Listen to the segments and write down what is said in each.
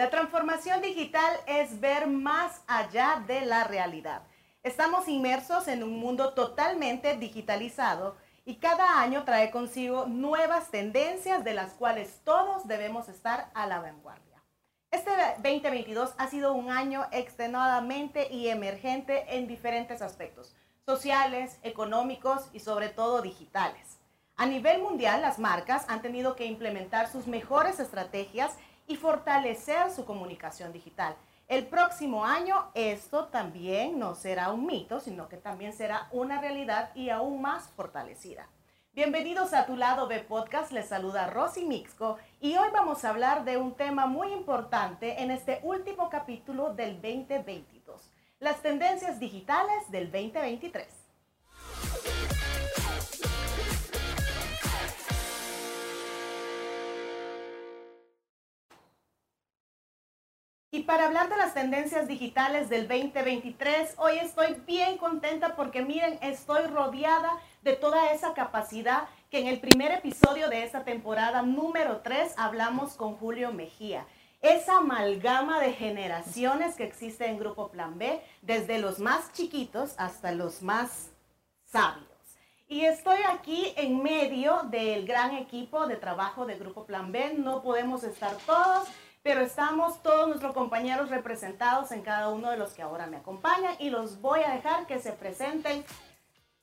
La transformación digital es ver más allá de la realidad. Estamos inmersos en un mundo totalmente digitalizado y cada año trae consigo nuevas tendencias de las cuales todos debemos estar a la vanguardia. Este 2022 ha sido un año extremadamente y emergente en diferentes aspectos, sociales, económicos y sobre todo digitales. A nivel mundial, las marcas han tenido que implementar sus mejores estrategias y fortalecer su comunicación digital. El próximo año esto también no será un mito, sino que también será una realidad y aún más fortalecida. Bienvenidos a Tu Lado B Podcast, les saluda Rosy Mixco y hoy vamos a hablar de un tema muy importante en este último capítulo del 2022, las tendencias digitales del 2023. Para hablar de las tendencias digitales del 2023, hoy estoy bien contenta porque miren, estoy rodeada de toda esa capacidad que en el primer episodio de esta temporada número 3 hablamos con Julio Mejía. Esa amalgama de generaciones que existe en Grupo Plan B, desde los más chiquitos hasta los más sabios. Y estoy aquí en medio del gran equipo de trabajo de Grupo Plan B. No podemos estar todos, pero estamos todos nuestros compañeros representados en cada uno de los que ahora me acompañan y los voy a dejar que se presenten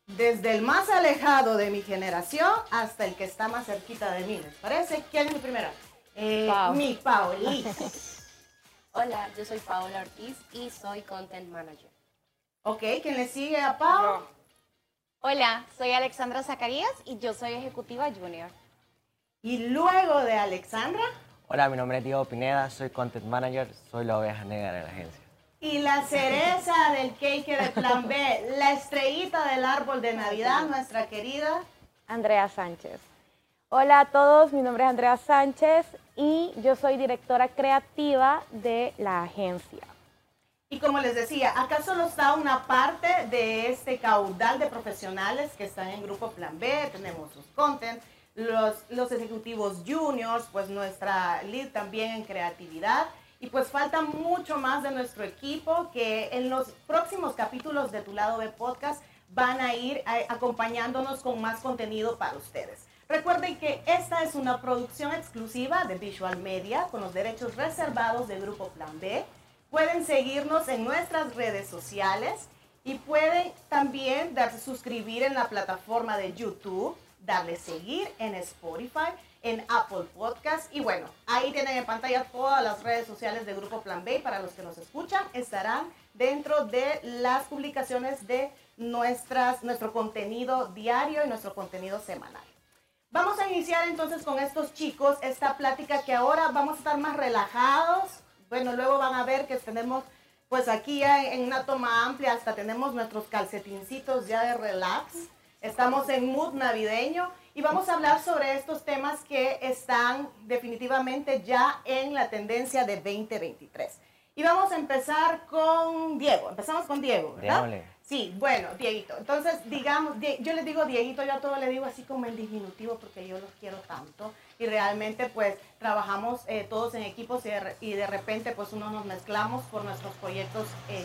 desde el más alejado de mi generación hasta el que está más cerquita de mí. ¿Les parece? ¿Quién es el primero? Eh, mi Paulita. Hola, yo soy Paola Ortiz y soy Content Manager. Ok, ¿quién le sigue a Pau? Hola, soy Alexandra Zacarías y yo soy ejecutiva junior. Y luego de Alexandra. Hola, mi nombre es Diego Pineda, soy Content Manager, soy la oveja negra de la agencia. Y la cereza del cake de Plan B, la estrellita del árbol de Navidad, nuestra querida Andrea Sánchez. Hola a todos, mi nombre es Andrea Sánchez y yo soy directora creativa de la agencia. Y como les decía, acá solo está una parte de este caudal de profesionales que están en Grupo Plan B, tenemos sus content, los, ejecutivos juniors, pues nuestra lead también en creatividad. Y pues falta mucho más de nuestro equipo que en los próximos capítulos de Tu Lado de Podcast van a ir acompañándonos con más contenido para ustedes. Recuerden que esta es una producción exclusiva de Visual Media con los derechos reservados del Grupo Plan B. Pueden seguirnos en nuestras redes sociales y pueden también darse suscribir en la plataforma de YouTube darle seguir en Spotify, en Apple Podcast y bueno, ahí tienen en pantalla todas las redes sociales de Grupo Plan B para los que nos escuchan, estarán dentro de las publicaciones de nuestras, nuestro contenido diario y nuestro contenido semanal. Vamos a iniciar entonces con estos chicos esta plática que ahora vamos a estar más relajados. Bueno, luego van a ver que tenemos pues aquí ya en una toma amplia hasta tenemos nuestros calcetincitos ya de relax Estamos en mood navideño y vamos a hablar sobre estos temas que están definitivamente ya en la tendencia de 2023. Y vamos a empezar con Diego. Empezamos con Diego, ¿verdad? Sí, bueno, Dieguito. Entonces, digamos, yo le digo Dieguito, yo a todo le digo así como el diminutivo porque yo los quiero tanto. Y realmente, pues, trabajamos eh, todos en equipos y de, repente, pues, uno nos mezclamos por nuestros proyectos eh,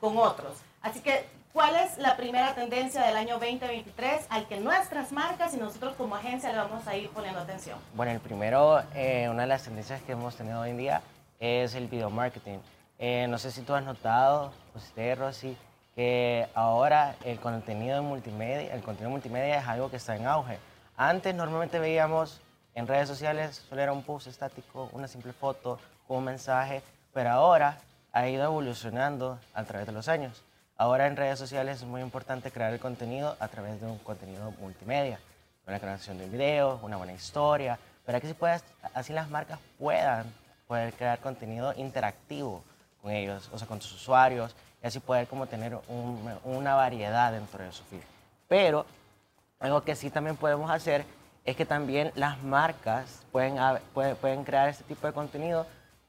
con otros. Así que ¿Cuál es la primera tendencia del año 2023 al que nuestras marcas y nosotros como agencia le vamos a ir poniendo atención? Bueno, el primero, eh, una de las tendencias que hemos tenido hoy en día es el video marketing. Eh, no sé si tú has notado, usted, Rosy, que ahora el contenido en multimedia, el contenido multimedia es algo que está en auge. Antes normalmente veíamos en redes sociales solo era un post estático, una simple foto, un mensaje, pero ahora ha ido evolucionando a través de los años. Ahora en redes sociales es muy importante crear el contenido a través de un contenido multimedia, una creación de un video, una buena historia, para que así las marcas puedan poder crear contenido interactivo con ellos, o sea, con sus usuarios, y así poder como tener una variedad dentro de su feed. Pero algo que sí también podemos hacer es que también las marcas pueden, pueden, crear este tipo de contenido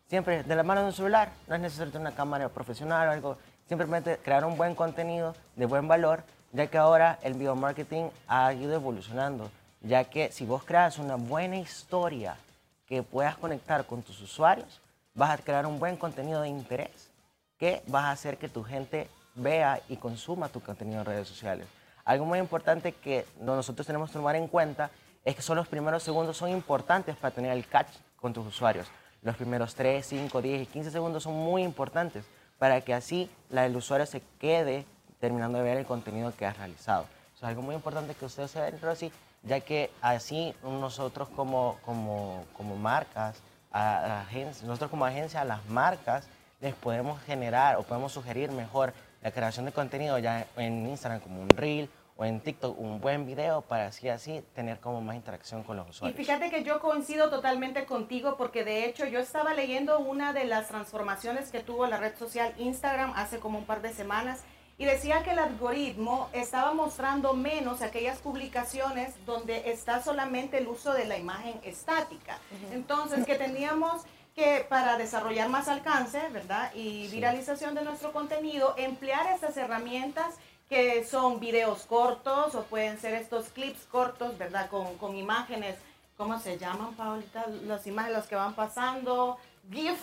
siempre de la mano de un celular. No es necesario una cámara profesional o algo simplemente crear un buen contenido de buen valor, ya que ahora el video marketing ha ido evolucionando, ya que si vos creas una buena historia que puedas conectar con tus usuarios, vas a crear un buen contenido de interés que vas a hacer que tu gente vea y consuma tu contenido en redes sociales. Algo muy importante que nosotros tenemos que tomar en cuenta es que son los primeros segundos son importantes para tener el catch con tus usuarios. Los primeros 3, 5, 10 y 15 segundos son muy importantes para que así el usuario se quede terminando de ver el contenido que has realizado. Eso es algo muy importante que ustedes se Rosy, ya que así nosotros como, como, como marcas, a, nosotros como agencia, a las marcas, les podemos generar o podemos sugerir mejor la creación de contenido ya en Instagram como un reel o en TikTok un buen video para así así tener como más interacción con los usuarios. Y fíjate que yo coincido totalmente contigo porque de hecho yo estaba leyendo una de las transformaciones que tuvo la red social Instagram hace como un par de semanas y decía que el algoritmo estaba mostrando menos aquellas publicaciones donde está solamente el uso de la imagen estática. Entonces que teníamos que para desarrollar más alcance, ¿verdad? Y viralización de nuestro contenido, emplear estas herramientas que son videos cortos o pueden ser estos clips cortos, ¿verdad? Con, con imágenes, ¿cómo se llaman, Paulita? Las imágenes los que van pasando, GIF.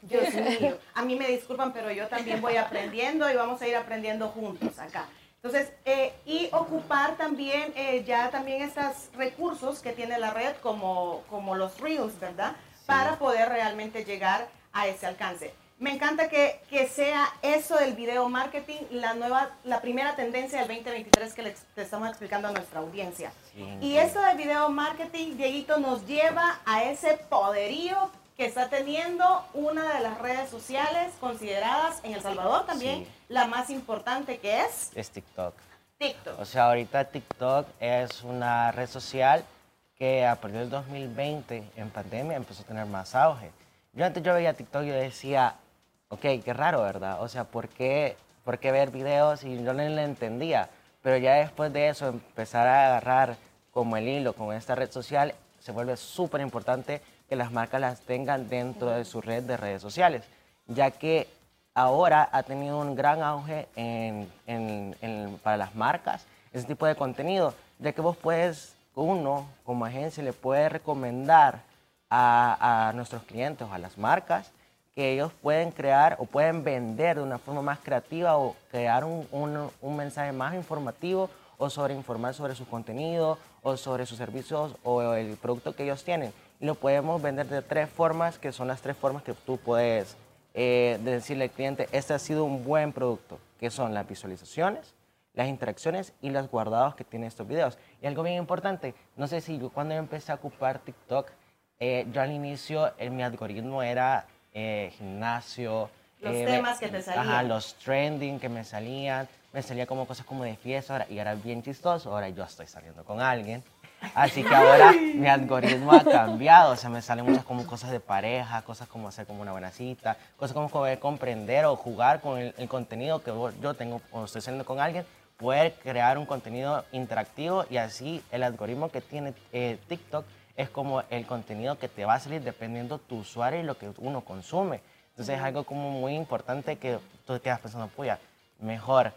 Dios mío, a mí me disculpan, pero yo también voy aprendiendo y vamos a ir aprendiendo juntos acá. Entonces, eh, y ocupar también eh, ya también estos recursos que tiene la red como, como los Reels, ¿verdad? Para poder realmente llegar a ese alcance. Me encanta que, que, sea eso del video marketing la nueva, la primera tendencia del 2023 que le estamos explicando a nuestra audiencia. y eso del video marketing, Dieguito, nos lleva a ese poderío que está teniendo una de las redes sociales consideradas en El Salvador también la más importante que es... Es TikTok. TikTok. O sea, ahorita TikTok es una red social que a partir del 2020 en pandemia empezó a tener más auge. Yo antes yo veía TikTok y yo decía, ok, qué raro, ¿verdad? O sea, ¿por qué, por qué ver videos y yo no le entendía? Pero ya después de eso empezar a agarrar como el hilo con esta red social se vuelve súper importante que las marcas las tengan dentro de su red de redes sociales, ya que ahora ha tenido un gran auge para las marcas ese tipo de contenido, ya que vos puedes, uno como agencia le puede recomendar a, nuestros clientes o a las marcas que ellos pueden crear o pueden vender de una forma más creativa o crear un, un mensaje más informativo o sobre informar sobre su contenido o sobre sus servicios o el producto que ellos tienen lo podemos vender de tres formas, que son las tres formas que tú puedes eh, decirle al cliente, este ha sido un buen producto, que son las visualizaciones, las interacciones y los guardados que tienen estos videos. Y algo bien importante, no sé si yo cuando empecé a ocupar TikTok, eh, yo al inicio eh, mi algoritmo era gimnasio. Los temas que te salían. Ajá, los trending que me salían. Me salía como cosas como de fiesta y era bien chistoso. Ahora yo estoy saliendo con alguien. Así que ahora mi algoritmo ha cambiado, o sea, me salen muchas como cosas de pareja, cosas como hacer como una buena cita, cosas como poder comprender o jugar con el, contenido que yo tengo o estoy haciendo con alguien, poder crear un contenido interactivo y así el algoritmo que tiene eh, TikTok es como el contenido que te va a salir dependiendo tu usuario y lo que uno consume. Entonces es algo como muy importante que tú te quedas pensando, puya, mejor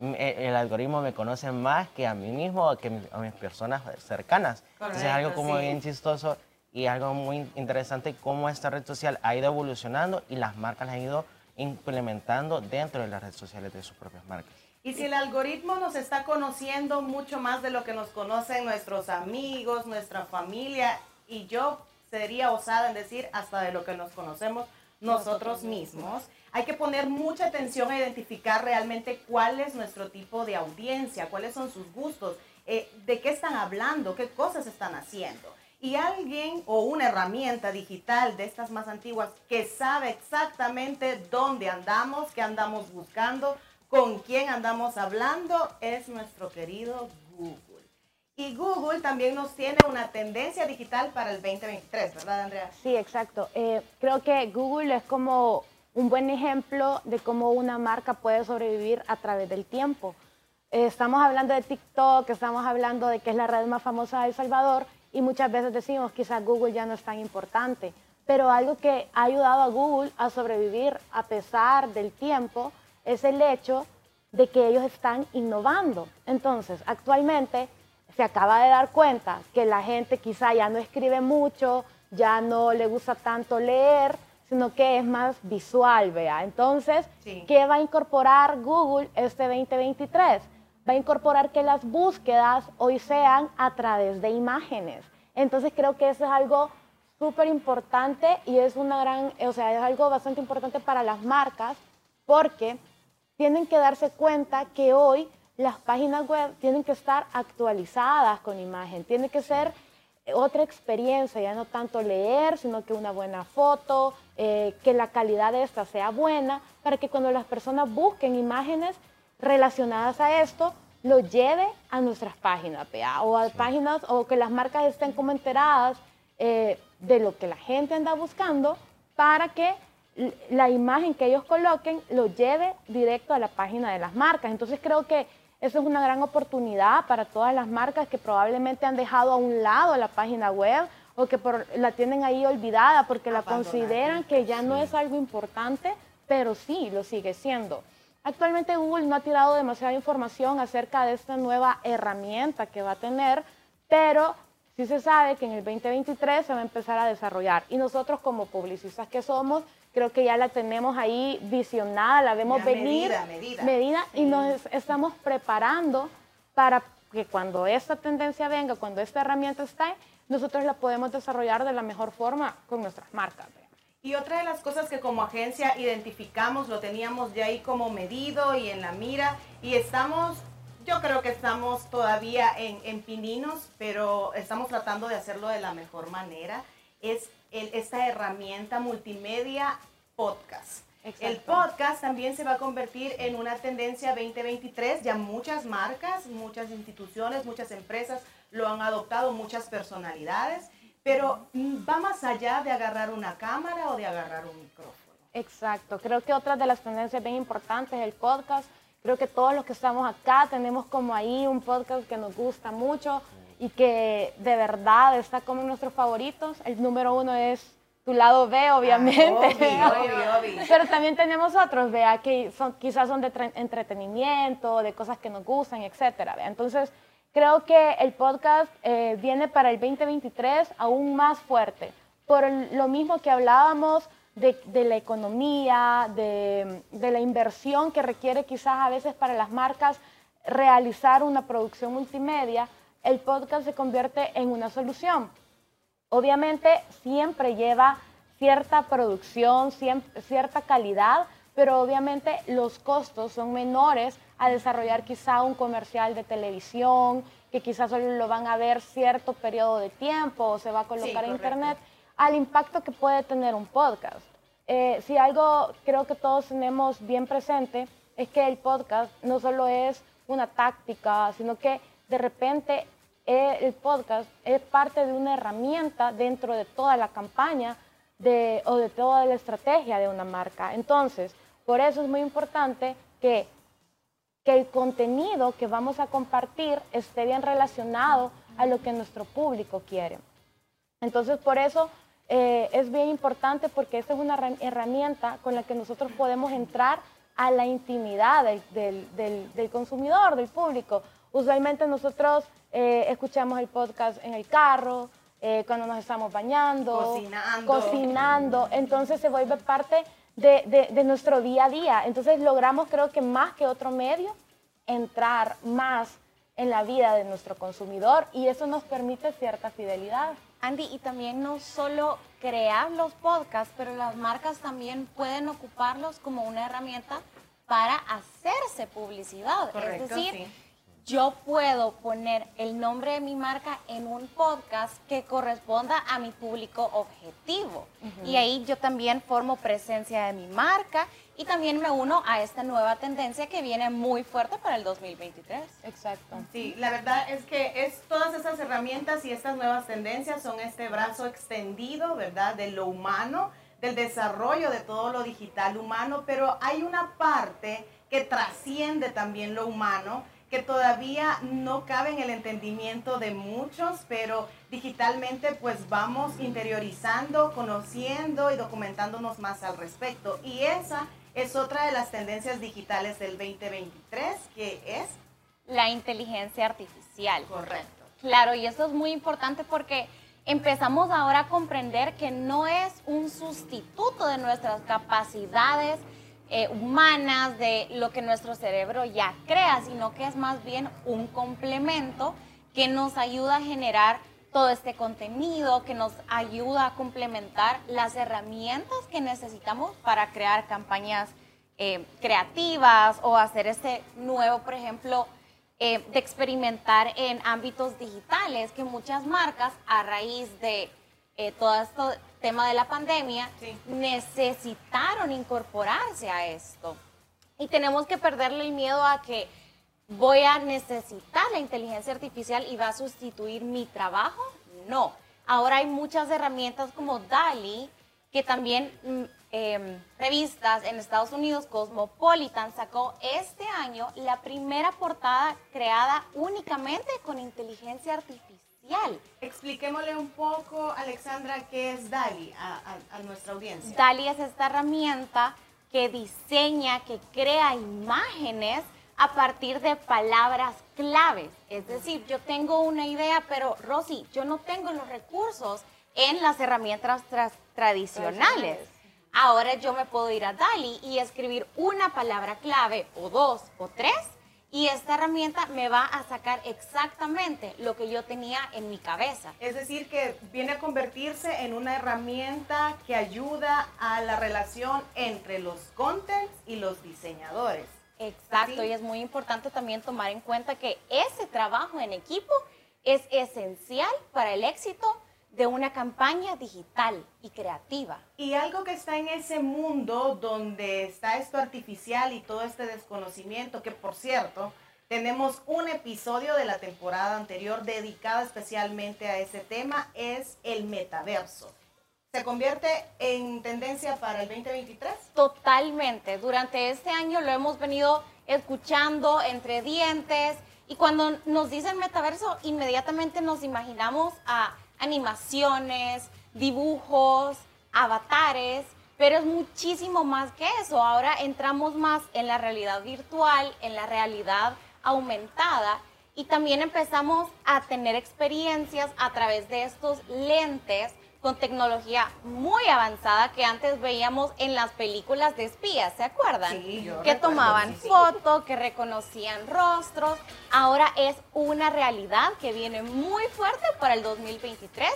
e, el algoritmo me conoce más que a mí mismo o que a mis personas cercanas. Entonces es algo como bien chistoso y algo muy interesante cómo esta red social ha ido evolucionando y las marcas la han ido implementando dentro de las redes sociales de sus propias marcas. Y si el algoritmo nos está conociendo mucho más de lo que nos conocen nuestros amigos, nuestra familia, y yo sería osada en decir hasta de lo que nos conocemos nosotros mismos, hay que poner mucha atención a identificar realmente cuál es nuestro tipo de audiencia, cuáles son sus gustos, eh, de qué están hablando, qué cosas están haciendo. Y alguien o una herramienta digital de estas más antiguas que sabe exactamente dónde andamos, qué andamos buscando, con quién andamos hablando, es nuestro querido Google. Y Google también nos tiene una tendencia digital para el 2023, ¿verdad, Andrea? Sí, exacto. Eh, creo que Google es como un buen ejemplo de cómo una marca puede sobrevivir a través del tiempo. Eh, estamos hablando de TikTok, estamos hablando de que es la red más famosa de El Salvador y muchas veces decimos quizás Google ya no es tan importante, pero algo que ha ayudado a Google a sobrevivir a pesar del tiempo es el hecho de que ellos están innovando. Entonces, actualmente se acaba de dar cuenta que la gente quizá ya no escribe mucho, ya no le gusta tanto leer, sino que es más visual, vea. Entonces, Sí. ¿qué va a incorporar Google este 2023? Va a incorporar que las búsquedas hoy sean a través de imágenes. Entonces, creo que eso es algo súper importante y es una gran, o sea, es algo bastante importante para las marcas porque tienen que darse cuenta que hoy las páginas web tienen que estar actualizadas con imagen, tiene que ser otra experiencia, ya no tanto leer, sino que una buena foto, eh, que la calidad de esta sea buena, para que cuando las personas busquen imágenes relacionadas a esto, lo lleve a nuestras páginas, ¿vea? o a páginas, o que las marcas estén como enteradas eh, de lo que la gente anda buscando, para que la imagen que ellos coloquen lo lleve directo a la página de las marcas. Entonces creo que eso es una gran oportunidad para todas las marcas que probablemente han dejado a un lado la página web o que por- la tienen ahí olvidada porque la consideran que ya no es algo importante, pero sí lo sigue siendo. Actualmente Google no ha tirado demasiada información acerca de esta nueva herramienta que va a tener, pero sí se sabe que en el 2023 se va a empezar a desarrollar. Y nosotros como publicistas que somos, creo que ya la tenemos ahí visionada, la vemos venir, medida, medida. medida, y Sí. nos es- estamos preparando para que cuando esta tendencia venga, cuando esta herramienta esté, nosotros la podemos desarrollar de la mejor forma con nuestras marcas. Y otra de las cosas que como agencia identificamos, lo teníamos ya ahí como medido y en la mira, y estamos, yo creo que estamos todavía en, en pininos, pero estamos tratando de hacerlo de la mejor manera, es el- esta herramienta multimedia podcast. Exacto. El podcast también se va a convertir en una tendencia 2023, ya muchas marcas, muchas instituciones, muchas empresas lo han adoptado, muchas personalidades, pero va más allá de agarrar una cámara o de agarrar un micrófono. Exacto, creo que otra de las tendencias bien importantes es el podcast. Creo que todos los que estamos acá tenemos como ahí un podcast que nos gusta mucho y que de verdad está como en nuestros favoritos. El número uno es tu lado B, obviamente. Ah, obvio, obvio, obvio. Pero también tenemos otros, vea, que son, quizás son de tre- entretenimiento, de cosas que nos gustan, etcétera. vea. Entonces, creo que el podcast eh, viene para el 2023 aún más fuerte, por lo mismo que hablábamos de, de la economía, de, de la inversión que requiere quizás a veces para las marcas realizar una producción multimedia, el podcast se convierte en una solución. Obviamente siempre lleva cierta producción, cierta calidad, pero obviamente los costos son menores a desarrollar quizá un comercial de televisión, que quizás solo lo van a ver cierto periodo de tiempo o se va a colocar en internet, al impacto que puede tener un podcast. Eh, si algo creo que todos tenemos bien presente es que el podcast no solo es una táctica, sino que de repente eh, el podcast es parte de una herramienta dentro de toda la campaña de, o de toda la estrategia de una marca. Entonces, por eso es muy importante que, que el contenido que vamos a compartir esté bien relacionado a lo que nuestro público quiere. Entonces, por eso eh, es bien importante porque esta es una herra- herramienta con la que nosotros podemos entrar a la intimidad del, del- del- del consumidor, del público. Usualmente nosotros eh, escuchamos el podcast en el carro, eh, cuando nos estamos bañando, Cocinando. cocinando. entonces se vuelve parte de, de- de nuestro día a día. Entonces logramos, creo que más que otro medio, entrar más en la vida de nuestro consumidor y eso nos permite cierta fidelidad. Andy, y también no solo crear los podcasts, pero las marcas también pueden ocuparlos como una herramienta para hacerse publicidad. Correcto, es decir, sí. Yo puedo poner el nombre de mi marca en un podcast que corresponda a mi público objetivo. Y ahí yo también formo presencia de mi marca y también me uno a esta nueva tendencia que viene muy fuerte para el 2023. Exacto. Sí, la verdad es que es todas esas herramientas y estas nuevas tendencias son este brazo extendido, ¿verdad? De lo humano, del desarrollo de todo lo digital humano, pero hay una parte que trasciende también lo humano, que todavía no cabe en el entendimiento de muchos, pero digitalmente pues vamos interiorizando, conociendo y documentándonos más al respecto. Y esa es otra de las tendencias digitales del 2023, que es La inteligencia artificial. correcto. Claro, y esto es muy importante porque empezamos ahora a comprender que no es un sustituto de nuestras capacidades eh, humanas, de lo que nuestro cerebro ya crea, sino que es más bien un complemento que nos ayuda a generar todo este contenido, que nos ayuda a complementar las herramientas que necesitamos para crear campañas eh, creativas o hacer este nuevo, por ejemplo, eh, de experimentar en ámbitos digitales, que muchas marcas a raíz de eh, todo este tema de la pandemia necesitaron incorporarse a esto. Y tenemos que perderle el miedo a que voy a necesitar la inteligencia artificial y va a sustituir mi trabajo. No. Ahora hay muchas herramientas como DALI que también mm, em, revistas en Estados Unidos, Cosmopolitan sacó este año la primera portada creada únicamente con inteligencia artificial. Expliquémosle un poco, Alexandra, qué es DALI a, a nuestra audiencia. DALI es esta herramienta que diseña, que crea imágenes a partir de palabras claves. Es decir, yo tengo una idea, pero Rosy, yo no tengo los recursos en las herramientas tradicionales. Ahora yo me puedo ir a DALI y escribir una palabra clave o dos o tres y esta herramienta me va a sacar exactamente lo que yo tenía en mi cabeza. Es decir, que viene a convertirse en una herramienta que ayuda a la relación entre los contents y los diseñadores. Exacto, y es muy importante también tomar en cuenta que ese trabajo en equipo es esencial para el éxito de una campaña digital y creativa. Y algo que está en ese mundo donde está esto artificial y todo este desconocimiento, que por cierto, tenemos un episodio de la temporada anterior dedicado especialmente a ese tema, es el metaverso. ¿Se convierte en tendencia para el 2023? Totalmente. Durante este año lo hemos venido escuchando entre dientes y cuando nos dicen metaverso, inmediatamente nos imaginamos a animaciones, dibujos, avatares, pero es muchísimo más que eso. Ahora entramos más en la realidad virtual, en la realidad aumentada y también empezamos a tener experiencias a través de estos lentes con tecnología muy avanzada que antes veíamos en las películas de espías, ¿se acuerdan? Sí, que tomaban fotos, que reconocían rostros. Ahora es una realidad que viene muy fuerte para el 2023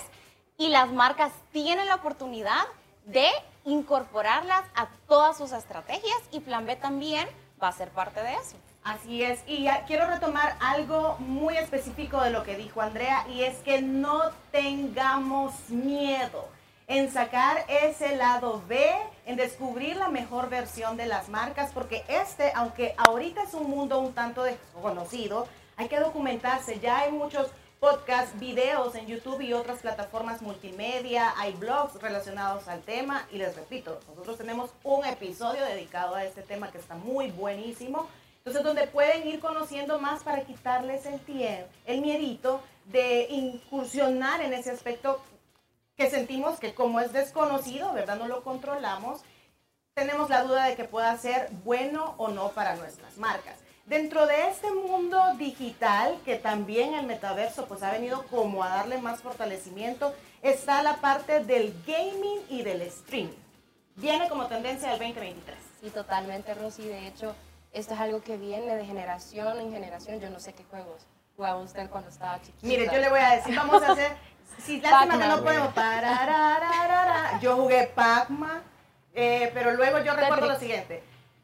y las marcas tienen la oportunidad de incorporarlas a todas sus estrategias y Plan B también va a ser parte de eso. Así es, y quiero retomar algo muy específico de lo que dijo Andrea, y es que no tengamos miedo en sacar ese lado B, en descubrir la mejor versión de las marcas, porque este, aunque ahorita es un mundo un tanto desconocido, hay que documentarse, ya hay muchos podcasts, videos en YouTube y otras plataformas multimedia, hay blogs relacionados al tema y les repito, nosotros tenemos un episodio dedicado a este tema que está muy buenísimo entonces, donde pueden ir conociendo más para quitarles el tiempo, el miedito de incursionar en ese aspecto que sentimos que como es desconocido, ¿verdad? No lo controlamos, tenemos la duda de que pueda ser bueno o no para nuestras marcas. Dentro de este mundo digital, que también el metaverso pues ha venido como a darle más fortalecimiento, está la parte del gaming y del streaming. Viene como tendencia del 2023. Sí, totalmente, Rosy. De hecho, esto es algo que viene de generación en generación. Yo no sé qué juegos jugaba usted cuando estaba chiquita. Mire, yo le voy a decir, vamos a hacer, si lástima que no podemos, yo jugué Pac-Man, eh, pero luego yo recuerdo lo siguiente.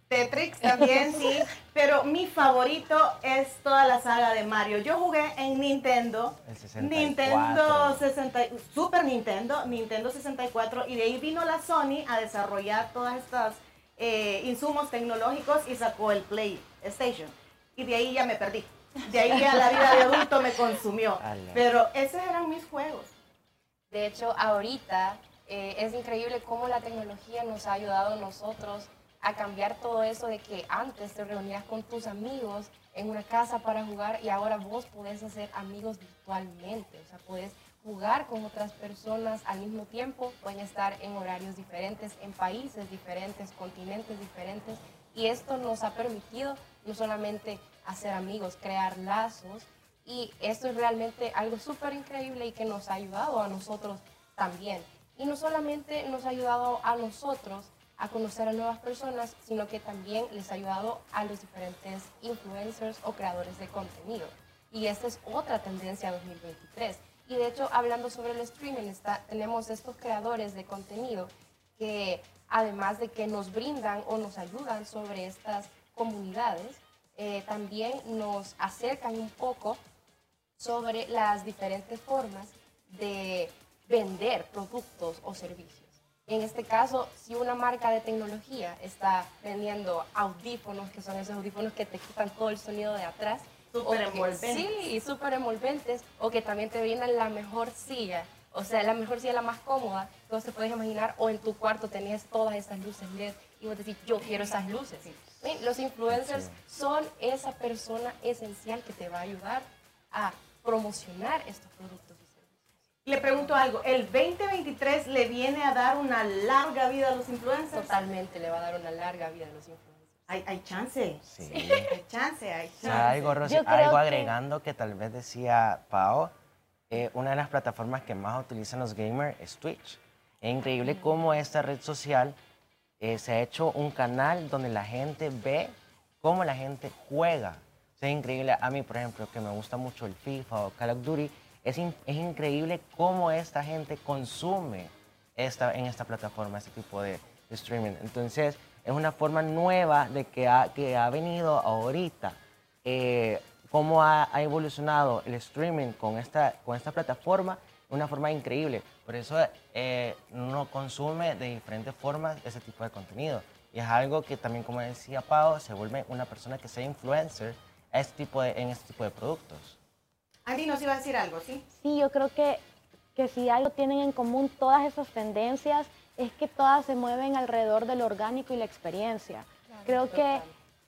Tetrix también, sí, pero mi favorito es toda la saga de Mario. Yo jugué en Nintendo, Nintendo 60, Super Nintendo, Nintendo 64, y de ahí vino la Sony a desarrollar todas estas eh, insumos tecnológicos y sacó el PlayStation. Y de ahí ya me perdí. De ahí ya la vida de adulto me consumió. Pero esos eran mis juegos. De hecho, ahorita eh, es increíble cómo la tecnología nos ha ayudado a nosotros a cambiar todo eso de que antes te reunías con tus amigos en una casa para jugar y ahora vos podés hacer amigos virtualmente. O sea, podés jugar con otras personas al mismo tiempo, pueden estar en horarios diferentes, en países diferentes, continentes diferentes, y esto nos ha permitido no solamente hacer amigos, crear lazos, Y esto es realmente algo súper increíble y que nos ha ayudado a nosotros también. Y no solamente nos ha ayudado a nosotros a conocer a nuevas personas, sino que también les ha ayudado a los diferentes influencers o creadores de contenido. Y esta es otra tendencia 2023. Y de hecho, hablando sobre el streaming, está, tenemos estos creadores de contenido que además de que nos brindan o nos ayudan sobre estas comunidades, eh, también nos acercan un poco sobre las diferentes formas de vender productos o servicios. En este caso, si una marca de tecnología está vendiendo audífonos, que son esos audífonos que te quitan todo el sonido de atrás, Súper envolventes. Sí, súper envolventes, o que también te brindan la mejor silla, o sea, la mejor silla, la más cómoda, entonces te puedes imaginar, o en tu cuarto tenías todas esas luces LED, y vos decís, yo quiero esas luces. Sí, Los influencers son esa persona esencial que te va a ayudar a promocionar estos productos. Le pregunto algo, ¿el 2023 le viene a dar una larga vida a los influencers? Totalmente le va a dar una larga vida a los influencers. Hay, hay chance. Sí. Hay chance, hay chance. algo, Rosy, agregando que tal vez decía Pau, eh, una de las plataformas que más utilizan los gamers es Twitch. Es increíble cómo esta red social eh, se ha hecho un canal donde la gente ve cómo la gente juega. O sea, es increíble. A mí, por ejemplo, que me gusta mucho el FIFA o Call of Duty, es, in- es increíble cómo esta gente consume esta, en esta plataforma este tipo de, de streaming. Entonces, es una forma nueva de que ha, que ha venido ahorita. Eh, cómo ha, ha evolucionado el streaming con esta, con esta plataforma de una forma increíble. Por eso eh, uno consume de diferentes formas ese tipo de contenido. Y es algo que también, como decía Pau, se vuelve una persona que sea influencer a este tipo de, en este tipo de productos. Andy nos iba a decir algo, ¿sí? Sí, yo creo que, que si algo tienen en común todas esas tendencias es que todas se mueven alrededor del orgánico y la experiencia. creo que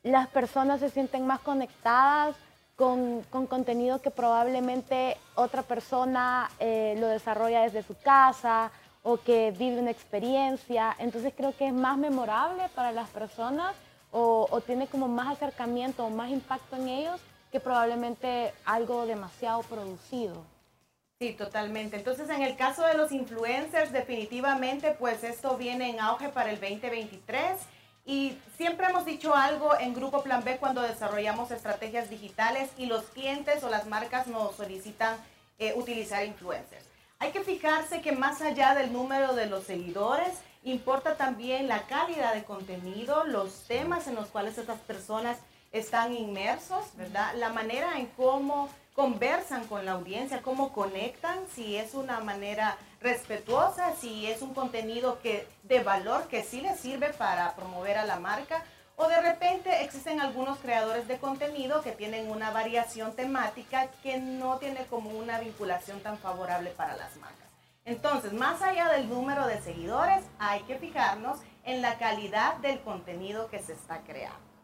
las personas se sienten más conectadas con, con contenido que probablemente otra persona eh, lo desarrolla desde su casa o que vive una experiencia. Entonces creo que es más memorable para las personas o, o tiene como más acercamiento o más impacto en ellos que probablemente algo demasiado producido. Sí, totalmente. Entonces, en el caso de los influencers, definitivamente, pues esto viene en auge para el 2023. Y siempre hemos dicho algo en Grupo Plan B cuando desarrollamos estrategias digitales y los clientes o las marcas nos solicitan eh, utilizar influencers. Hay que fijarse que más allá del número de los seguidores, importa también la calidad de contenido, los temas en los cuales estas personas están inmersos, ¿verdad? La manera en cómo conversan con la audiencia, cómo conectan, si es una manera respetuosa, si es un contenido que de valor que sí les sirve para promover a la marca o de repente existen algunos creadores de contenido que tienen una variación temática que no tiene como una vinculación tan favorable para las marcas. Entonces, más allá del número de seguidores, hay que fijarnos en la calidad del contenido que se está creando.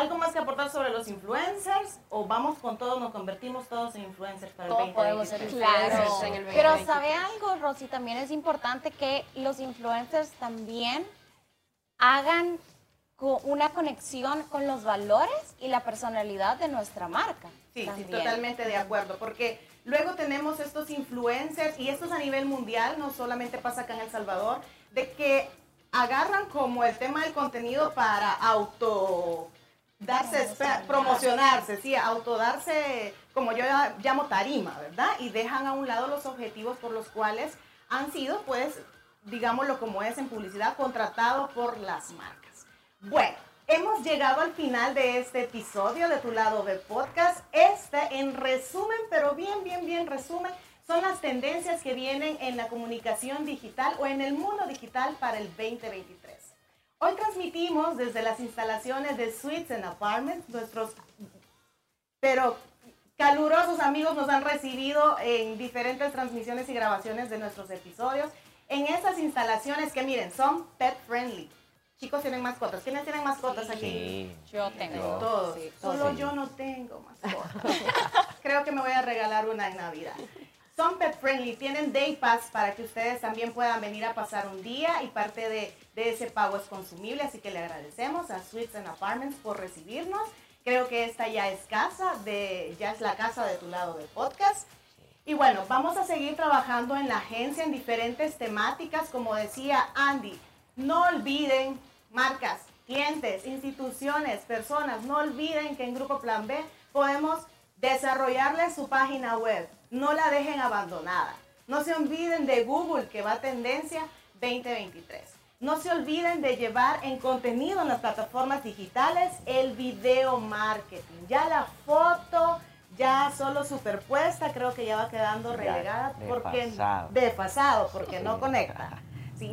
¿Algo más que aportar sobre los influencers? ¿O vamos con todos, nos convertimos todos en influencers para el Todos podemos ser 2023? influencers en el Pero 2023. ¿sabe algo, Rosy? También es importante que los influencers también hagan una conexión con los valores y la personalidad de nuestra marca. Sí, sí, totalmente de acuerdo, porque luego tenemos estos influencers, y esto es a nivel mundial, no solamente pasa acá en El Salvador, de que agarran como el tema del contenido para auto darse, espe- promocionarse, sí, autodarse, como yo llamo tarima, ¿verdad? Y dejan a un lado los objetivos por los cuales han sido, pues, digámoslo como es en publicidad, contratados por las marcas. Bueno, hemos llegado al final de este episodio de Tu Lado de Podcast. Este, en resumen, pero bien, bien, bien resumen, son las tendencias que vienen en la comunicación digital o en el mundo digital para el 2023. Hoy transmitimos desde las instalaciones de Suites and Apartments. Nuestros, pero calurosos amigos nos han recibido en diferentes transmisiones y grabaciones de nuestros episodios. En estas instalaciones que miren, son pet friendly. Chicos tienen mascotas. ¿Quiénes tienen mascotas aquí? Sí. Yo tengo. Todos. Sí, Solo sí. yo no tengo mascotas. Creo que me voy a regalar una en Navidad. Son pet friendly, tienen day pass para que ustedes también puedan venir a pasar un día y parte de, ese pago es consumible, así que le agradecemos a Suites and Apartments por recibirnos. Creo que esta ya es casa de, ya es la casa de tu lado de podcast. Y bueno, vamos a seguir trabajando en la agencia en diferentes temáticas, como decía Andy. No olviden, marcas, clientes, instituciones, personas, no olviden que en Grupo Plan B podemos desarrollarles su página web. No la dejen abandonada. No se olviden de Google, que va a tendencia 2023. No se olviden de llevar en contenido en las plataformas digitales el video marketing. Ya la foto, ya solo superpuesta, creo que ya va quedando relegada porque desfasado, porque no conecta.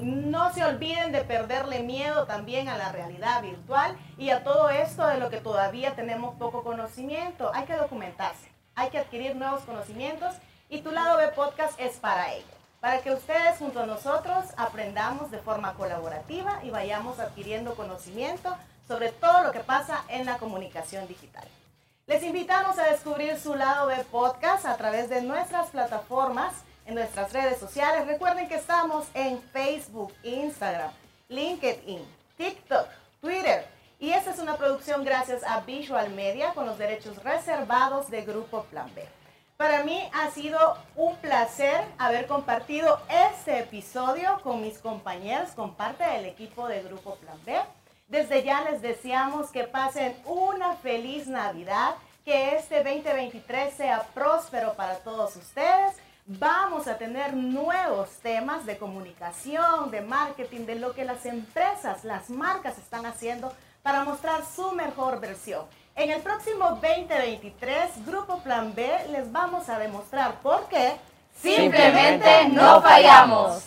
no se olviden de perderle miedo también a la realidad virtual y a todo esto de lo que todavía tenemos poco conocimiento. Hay que documentarse, hay que adquirir nuevos conocimientos y tu lado de podcast es para ello para que ustedes junto a nosotros aprendamos de forma colaborativa y vayamos adquiriendo conocimiento sobre todo lo que pasa en la comunicación digital. Les invitamos a descubrir su lado de podcast a través de nuestras plataformas, en nuestras redes sociales. Recuerden que estamos en Facebook, Instagram, LinkedIn, TikTok, Twitter. Y esta es una producción gracias a Visual Media con los derechos reservados de Grupo Plan B. Para mí ha sido un placer haber compartido este episodio con mis compañeros, con parte del equipo de Grupo Plan B. Desde ya les deseamos que pasen una feliz Navidad, que este 2023 sea próspero para todos ustedes. Vamos a tener nuevos temas de comunicación, de marketing, de lo que las empresas, las marcas están haciendo para mostrar su mejor versión. En el próximo 2023, Grupo Plan B les vamos a demostrar por qué simplemente no fallamos.